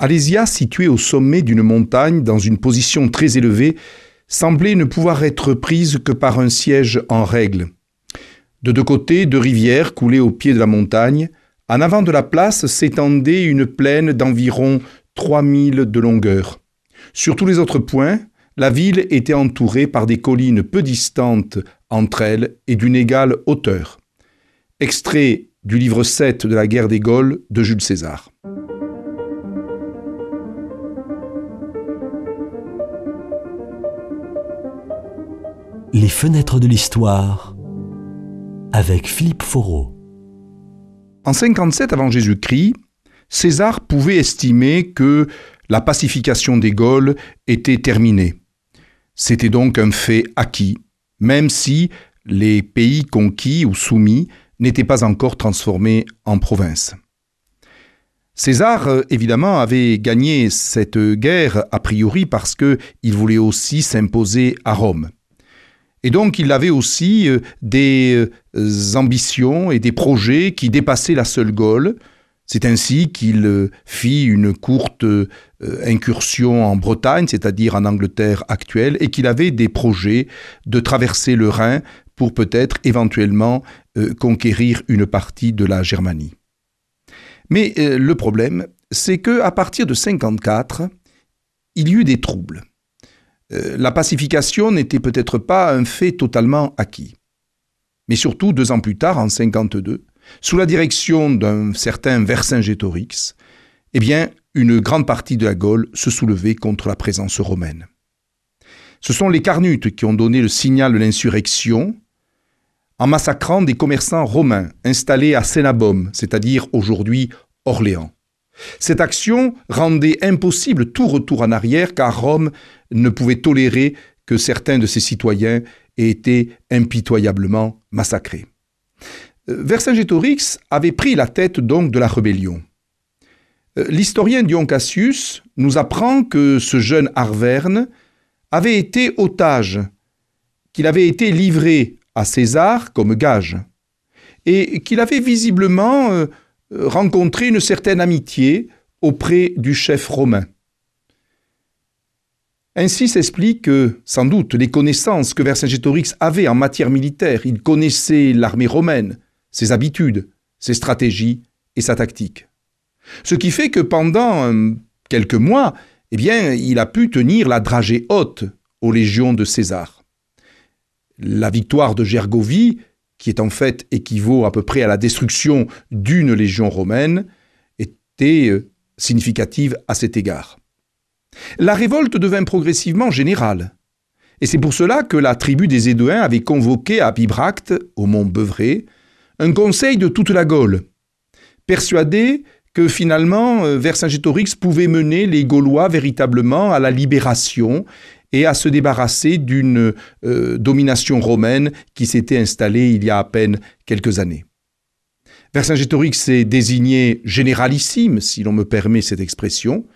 Alésia, située au sommet d'une montagne dans une position très élevée, semblait ne pouvoir être prise que par un siège en règle. De deux côtés, deux rivières coulaient au pied de la montagne. En avant de la place s'étendait une plaine d'environ 3000 de longueur. Sur tous les autres points, la ville était entourée par des collines peu distantes entre elles et d'une égale hauteur. Extrait du livre 7 de la guerre des Gaules de Jules César. Les fenêtres de l'histoire avec Philippe Foreau. En 57 avant Jésus-Christ, César pouvait estimer que la pacification des Gaules était terminée. C'était donc un fait acquis, même si les pays conquis ou soumis n'étaient pas encore transformés en provinces. César, évidemment, avait gagné cette guerre a priori parce qu'il voulait aussi s'imposer à Rome. Et donc il avait aussi euh, des euh, ambitions et des projets qui dépassaient la seule Gaule. C'est ainsi qu'il euh, fit une courte incursion en Bretagne, c'est-à-dire en Angleterre actuelle, et qu'il avait des projets de traverser le Rhin pour peut-être éventuellement conquérir une partie de la Germanie. Mais le problème, c'est que à partir de 54, il y eut des troubles. Euh, la pacification n'était peut-être pas un fait totalement acquis. Mais surtout, deux ans plus tard, en 52, sous la direction d'un certain Vercingétorix, eh bien, une grande partie de la Gaule se soulevait contre la présence romaine. Ce sont les Carnutes qui ont donné le signal de l'insurrection en massacrant des commerçants romains installés à Sénabum, c'est-à-dire aujourd'hui Orléans. Cette action rendait impossible tout retour en arrière car Rome ne pouvait tolérer que certains de ses citoyens aient été impitoyablement massacrés. Euh, Vercingétorix avait pris la tête donc de la rébellion. Euh, l'historien Dion Cassius nous apprend que ce jeune Arverne avait été otage, qu'il avait été livré à César comme gage, et qu'il avait visiblement euh, rencontré une certaine amitié auprès du chef romain. Ainsi s'explique sans doute les connaissances que Vercingétorix avait en matière militaire. Il connaissait l'armée romaine, ses habitudes, ses stratégies et sa tactique. Ce qui fait que pendant euh, quelques mois, eh bien, il a pu tenir la dragée haute aux légions de César. La victoire de Gergovie, qui est en fait équivaut à peu près à la destruction d'une légion romaine, était euh, significative à cet égard. La révolte devint progressivement générale. Et c'est pour cela que la tribu des Édouins avait convoqué à Bibracte, au mont Beuvray, un conseil de toute la Gaule, persuadé que finalement euh, Vercingétorix pouvait mener les Gaulois véritablement à la libération et à se débarrasser d'une euh, domination romaine qui s'était installée il y a à peine quelques années. Vercingétorix est désigné généralissime, si l'on me permet cette expression,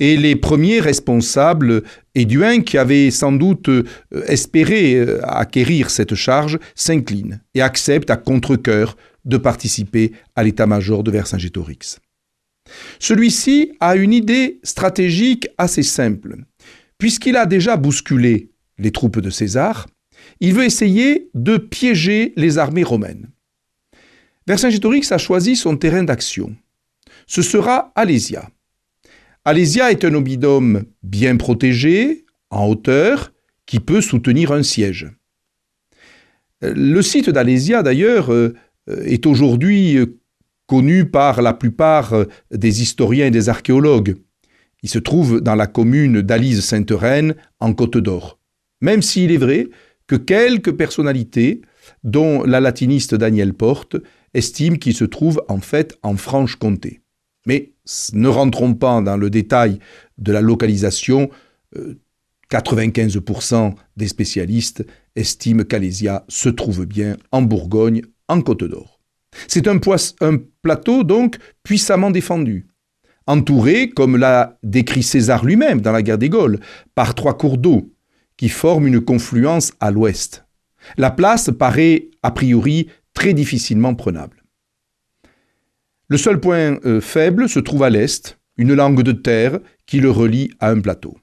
et les premiers responsables éduins qui avaient sans doute euh, espéré euh, acquérir cette charge s'inclinent et acceptent à contre-coeur de participer à l'état-major de Vercingétorix. Celui-ci a une idée stratégique assez simple. Puisqu'il a déjà bousculé les troupes de César, il veut essayer de piéger les armées romaines. Vercingétorix a choisi son terrain d'action. Ce sera Alésia. Alésia est un oppidum bien protégé, en hauteur, qui peut soutenir un siège. Le site d'Alésia, d'ailleurs, euh, est aujourd'hui connu par la plupart des historiens et des archéologues. Il se trouve dans la commune d'Alise-Sainte-Reine, en Côte d'Or. Même s'il est vrai que quelques personnalités, dont la latiniste Daniel Porte, estiment qu'il se trouve en fait en Franche-Comté. Mais ne rentrons pas dans le détail de la localisation. 95% euh, des spécialistes estiment qu'Alésia se trouve bien en Bourgogne, en Côte d'Or. C'est un, un, plateau donc puissamment défendu, entouré, comme l'a décrit César lui-même dans la guerre des Gaules, par trois cours d'eau qui forment une confluence à l'ouest. La place paraît a priori très difficilement prenable. Le seul point euh, faible se trouve à l'est, une langue de terre qui le relie à un plateau.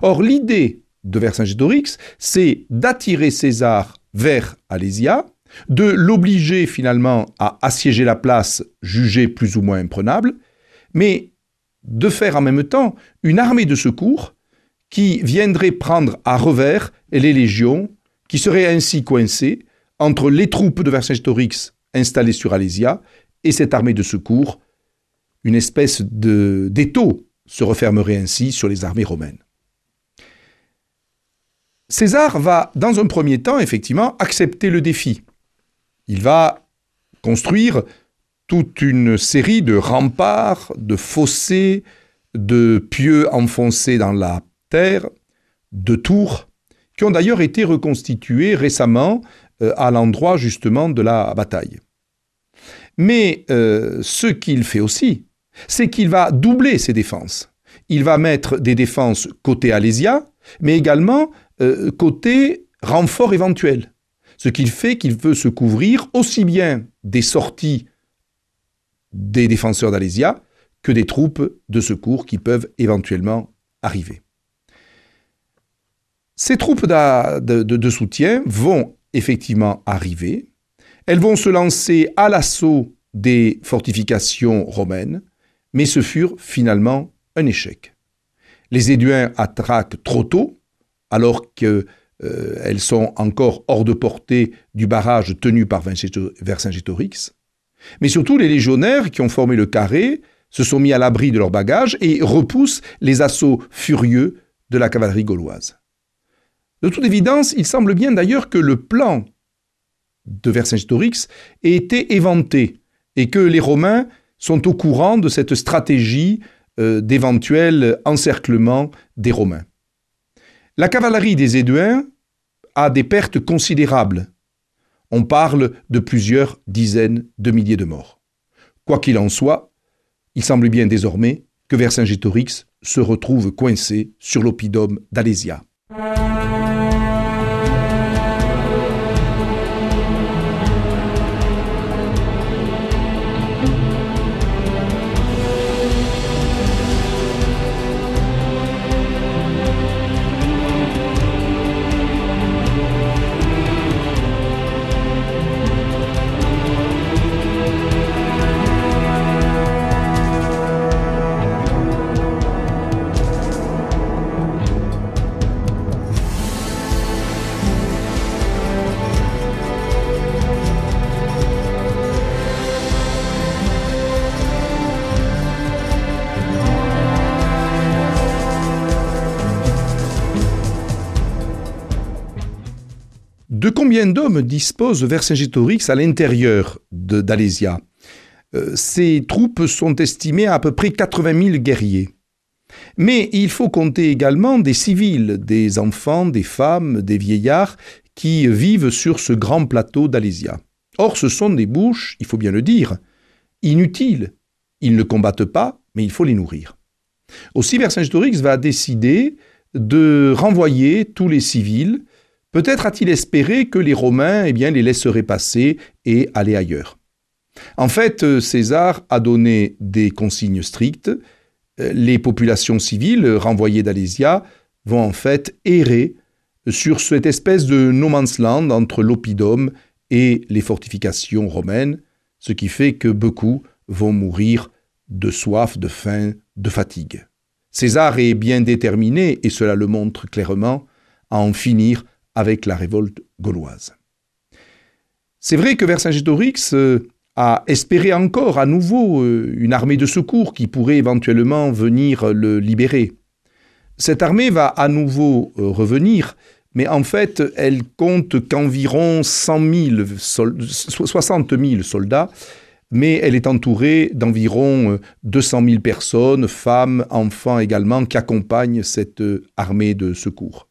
Or, l'idée de Vercingétorix, c'est d'attirer César vers Alésia, de l'obliger finalement à assiéger la place jugée plus ou moins imprenable, mais de faire en même temps une armée de secours qui viendrait prendre à revers les légions, qui seraient ainsi coincées entre les troupes de Vercingétorix installées sur Alésia et cette armée de secours. Une espèce d'étau se refermerait ainsi sur les armées romaines. César va, dans un premier temps, effectivement, accepter le défi. Il va construire toute une série de remparts, de fossés, de pieux enfoncés dans la terre, de tours, qui ont d'ailleurs été reconstitués récemment euh, à l'endroit justement de la bataille. Mais euh, ce qu'il fait aussi, c'est qu'il va doubler ses défenses. Il va mettre des défenses côté Alésia, mais également euh, côté renfort éventuel. Ce qui fait qu'il veut se couvrir aussi bien des sorties des défenseurs d'Alésia que des troupes de secours qui peuvent éventuellement arriver. Ces troupes de, soutien vont effectivement arriver. Elles vont se lancer à l'assaut des fortifications romaines, mais ce furent finalement un échec. Les Éduins attaquent trop tôt, alors qu'elles euh, sont encore hors de portée du barrage tenu par Vercingétorix. Mais surtout, les légionnaires qui ont formé le carré se sont mis à l'abri de leurs bagages et repoussent les assauts furieux de la cavalerie gauloise. De toute évidence, il semble bien d'ailleurs que le plan de Vercingétorix ait été éventé et que les Romains sont au courant de cette stratégie euh, d'éventuel encerclement des Romains. La cavalerie des Éduins a des pertes considérables on parle de plusieurs dizaines de milliers de morts. Quoi qu'il en soit, il semble bien désormais que Vercingétorix se retrouve coincé sur l'oppidum d'Alésia. De combien d'hommes dispose Vercingétorix à l'intérieur d'Alésia? Euh, Ces troupes sont estimées à à peu près 80 000 guerriers. Mais il faut compter également des civils, des enfants, des femmes, des vieillards qui vivent sur ce grand plateau d'Alésia. Or, ce sont des bouches, il faut bien le dire, inutiles. Ils ne combattent pas, mais il faut les nourrir. Aussi, Vercingétorix va décider de renvoyer tous les civils Peut-être a-t-il espéré que les Romains eh les laisseraient passer et aller ailleurs. En fait, euh, César a donné des consignes strictes. Euh, les populations civiles renvoyées d'Alésia vont en fait errer sur cette espèce de no man's land entre l'oppidum et les fortifications romaines, ce qui fait que beaucoup vont mourir de soif, de faim, de fatigue. César est bien déterminé, et cela le montre clairement, à en finir avec la révolte gauloise. C'est vrai que Vercingétorix euh, a espéré encore à nouveau euh, une armée de secours qui pourrait éventuellement venir le libérer. Cette armée va à nouveau euh, revenir, mais en fait, elle compte qu'environ 60 000 soldats, mais elle est entourée d'environ 200 000 personnes, femmes, enfants également, qui accompagnent cette armée de secours.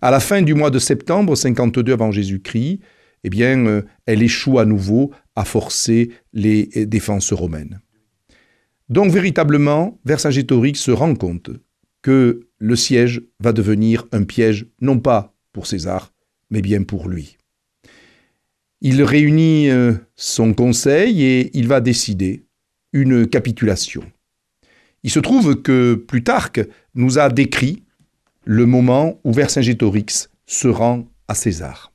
À la fin du mois de septembre 52 avant Jésus-Christ, eh euh, elle échoue à nouveau à forcer les euh, défenses romaines. Donc véritablement, Vercingétorix se rend compte que le siège va devenir un piège non pas pour César, mais bien pour lui. Il réunit euh, son conseil et il va décider une capitulation. Il se trouve que Plutarque nous a décrit le moment où Vercingétorix se rend à César.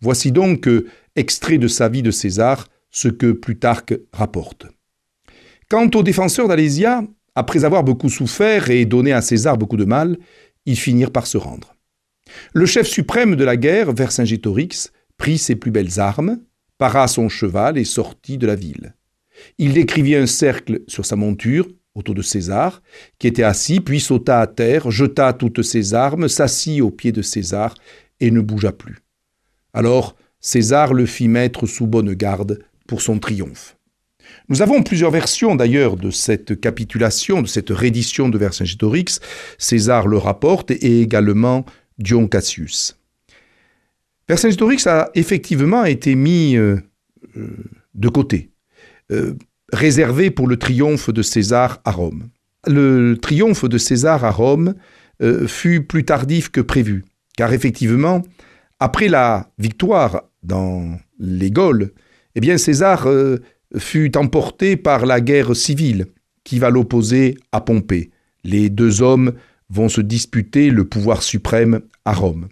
Voici donc, extrait de sa vie de César, ce que Plutarque rapporte. Quant aux défenseurs d'Alésia, après avoir beaucoup souffert et donné à César beaucoup de mal, ils finirent par se rendre. Le chef suprême de la guerre, Vercingétorix, prit ses plus belles armes, para son cheval et sortit de la ville. Il décrivit un cercle sur sa monture, autour de César, qui était assis, puis sauta à terre, jeta toutes ses armes, s'assit aux pieds de César et ne bougea plus. Alors César le fit mettre sous bonne garde pour son triomphe. Nous avons plusieurs versions d'ailleurs de cette capitulation, de cette reddition de Vercingétorix. César le rapporte et également Dion Cassius. Vercingétorix a effectivement été mis euh, euh, de côté, euh, réservé pour le triomphe de César à Rome. Le triomphe de César à Rome fut plus tardif que prévu, car effectivement, après la victoire dans les Gaules, eh bien César fut emporté par la guerre civile qui va l'opposer à Pompée. Les deux hommes vont se disputer le pouvoir suprême à Rome.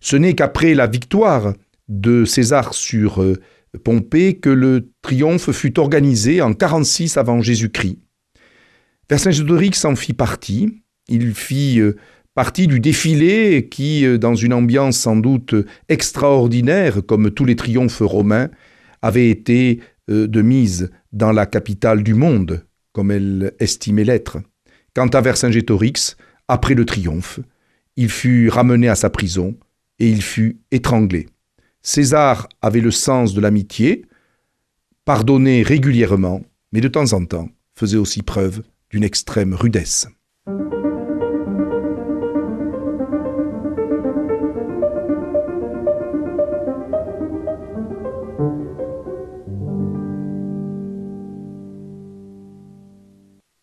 Ce n'est qu'après la victoire de César sur euh, Pompée que le triomphe fut organisé en 46 avant Jésus-Christ. Vercingétorix en fit partie. Il fit euh, partie du défilé qui, euh, dans une ambiance sans doute extraordinaire, comme tous les triomphes romains, avait été de mise dans la capitale du monde, comme elle estimait l'être. Quant à Vercingétorix, après le triomphe, il fut ramené à sa prison et il fut étranglé. César avait le sens de l'amitié, pardonnait régulièrement, mais de temps en temps faisait aussi preuve d'une extrême rudesse.